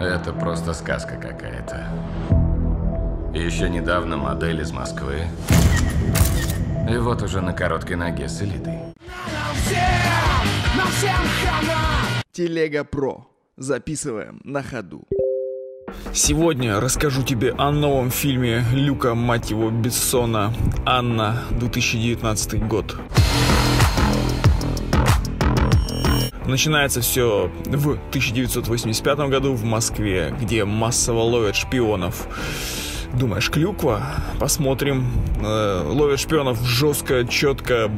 Это просто сказка какая-то. Еще недавно модель из Москвы. И вот уже на короткой ноге с элитой. Телега Про. Записываем на ходу. Сегодня расскажу тебе о новом фильме Люка, мать его, Бессона «Анна», 2019 год. Начинается все в 1985 году в Москве, где массово ловят шпионов. Думаешь, клюква? Посмотрим. Э, ловят шпионов жестко, четко,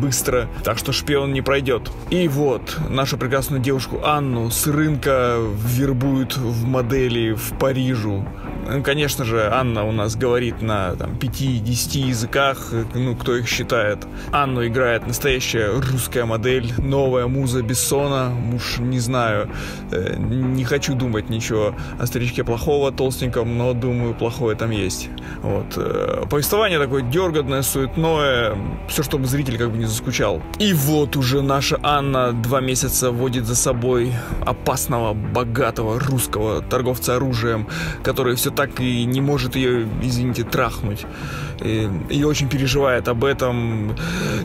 быстро, так что шпион не пройдет. И вот, нашу прекрасную девушку Анну с рынка вербуют в модели в Парижу. Ну, конечно же, Анна у нас говорит на там, 5-10 языках, ну, кто их считает. Анну играет настоящая русская модель, новая муза Бессона, уж не знаю, э, не хочу думать ничего о старичке плохого, толстеньком, но думаю, плохое там есть. Вот. Э, повествование такое дерганное, суетное, все, чтобы зритель как бы не заскучал. И вот уже наша Анна два месяца водит за собой опасного, богатого русского торговца оружием, который все так и не может ее, извините, трахнуть. И, и очень переживает об этом.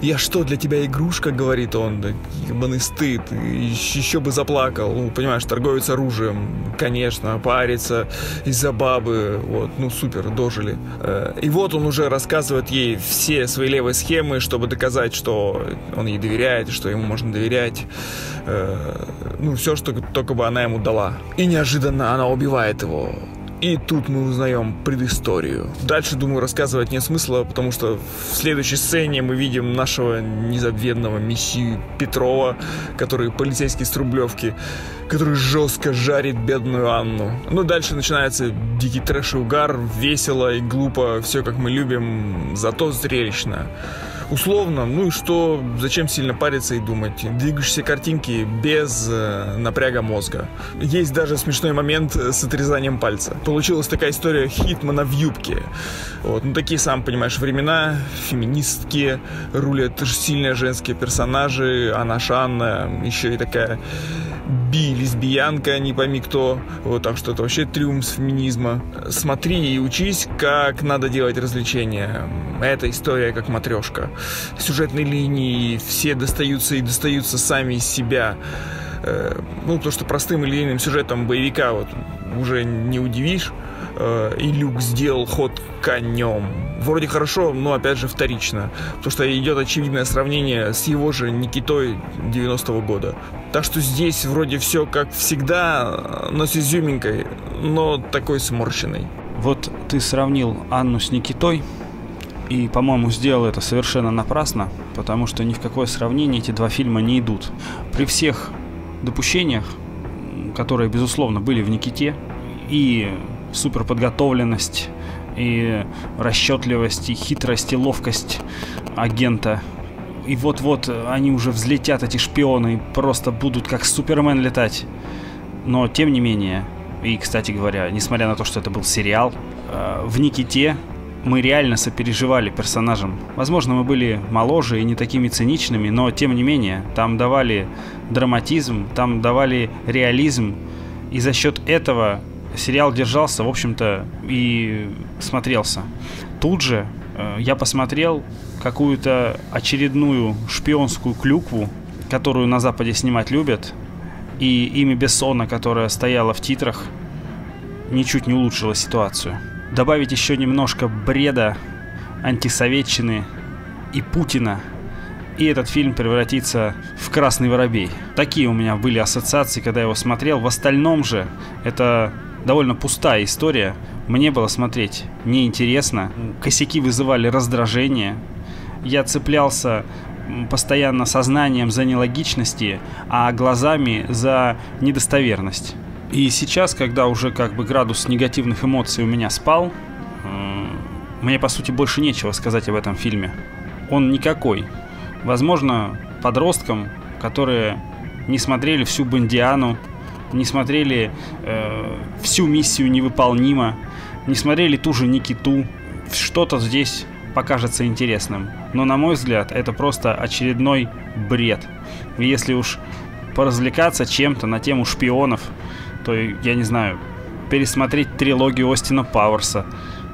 «Я что, для тебя игрушка?» — говорит он. Ебаный стыд. Еще бы заплакал. Ну, понимаешь, торговец оружием. Конечно, парится из-за бабы. Вот, ну, супер, дожили. Э, и вот он уже рассказывает ей все свои левые схемы, чтобы доказать, что он ей доверяет, что ему можно доверять. Э, ну, все, что только бы она ему дала. И неожиданно она убивает его. И тут мы узнаем предысторию. Дальше, думаю, рассказывать нет смысла, потому что в следующей сцене мы видим нашего незабвенного мессию Петрова, который полицейский с Рублевки, который жестко жарит бедную Анну. Ну, дальше начинается дикий трэш и угар, весело и глупо, все как мы любим, зато зрелищно условно, ну и что, зачем сильно париться и думать? Двигаешься картинки без э, напряга мозга. Есть даже смешной момент с отрезанием пальца. Получилась такая история Хитмана в юбке. Вот, ну такие, сам понимаешь, времена, феминистки, рулят сильные женские персонажи, Анна Шанна, еще и такая би-лесбиянка, не пойми кто. Вот, так что это вообще триумф феминизма. Смотри и учись, как надо делать развлечения. Эта история как матрешка. Сюжетные линии все достаются и достаются сами из себя. Э, ну, то, что простым и линейным сюжетом боевика вот уже не удивишь. Э, и Люк сделал ход конем. Вроде хорошо, но опять же вторично. Потому что идет очевидное сравнение с его же Никитой 90-го года. Так что здесь вроде все как всегда, но с изюминкой, но такой сморщенной. Вот ты сравнил Анну с Никитой, и, по-моему, сделал это совершенно напрасно, потому что ни в какое сравнение эти два фильма не идут. При всех допущениях, которые, безусловно, были в Никите, и суперподготовленность, и расчетливость, и хитрость, и ловкость агента. И вот-вот они уже взлетят, эти шпионы, и просто будут как Супермен летать. Но, тем не менее, и, кстати говоря, несмотря на то, что это был сериал, э, в Никите мы реально сопереживали персонажам. Возможно, мы были моложе и не такими циничными, но тем не менее, там давали драматизм, там давали реализм, и за счет этого сериал держался, в общем-то, и смотрелся. Тут же э, я посмотрел какую-то очередную шпионскую клюкву, которую на Западе снимать любят, и имя Бессона, которое стояло в титрах, ничуть не улучшило ситуацию. Добавить еще немножко бреда, антисоветчины и Путина, и этот фильм превратится в «Красный воробей». Такие у меня были ассоциации, когда я его смотрел. В остальном же это довольно пустая история. Мне было смотреть неинтересно. Косяки вызывали раздражение. Я цеплялся постоянно сознанием за нелогичности, а глазами за недостоверность. И сейчас, когда уже как бы градус негативных эмоций у меня спал, мне по сути больше нечего сказать об этом фильме. Он никакой. Возможно, подросткам, которые не смотрели всю Бондиану, не смотрели э, всю миссию невыполнима, не смотрели ту же Никиту, что-то здесь покажется интересным. Но, на мой взгляд, это просто очередной бред. Если уж поразвлекаться чем-то на тему шпионов, то, я не знаю, пересмотреть трилогию Остина Пауэрса.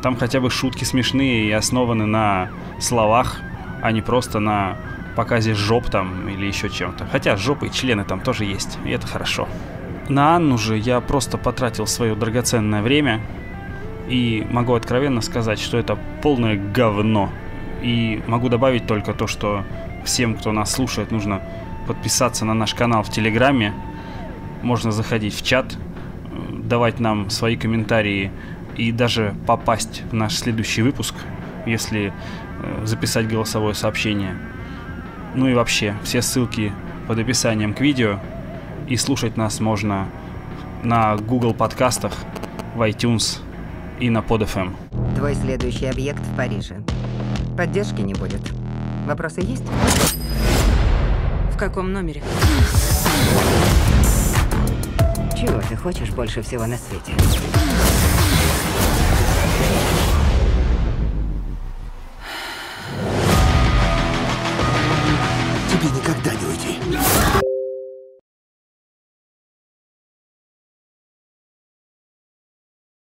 Там хотя бы шутки смешные и основаны на словах, а не просто на показе жоп там или еще чем-то. Хотя жопы и члены там тоже есть, и это хорошо. На Анну же я просто потратил свое драгоценное время и могу откровенно сказать, что это полное говно. И могу добавить только то, что всем, кто нас слушает, нужно подписаться на наш канал в Телеграме. Можно заходить в чат, давать нам свои комментарии и даже попасть в наш следующий выпуск, если э, записать голосовое сообщение. Ну и вообще, все ссылки под описанием к видео. И слушать нас можно на Google подкастах, в iTunes и на PodFM. Твой следующий объект в Париже. Поддержки не будет. Вопросы есть? В каком номере? Чего ты хочешь больше всего на свете?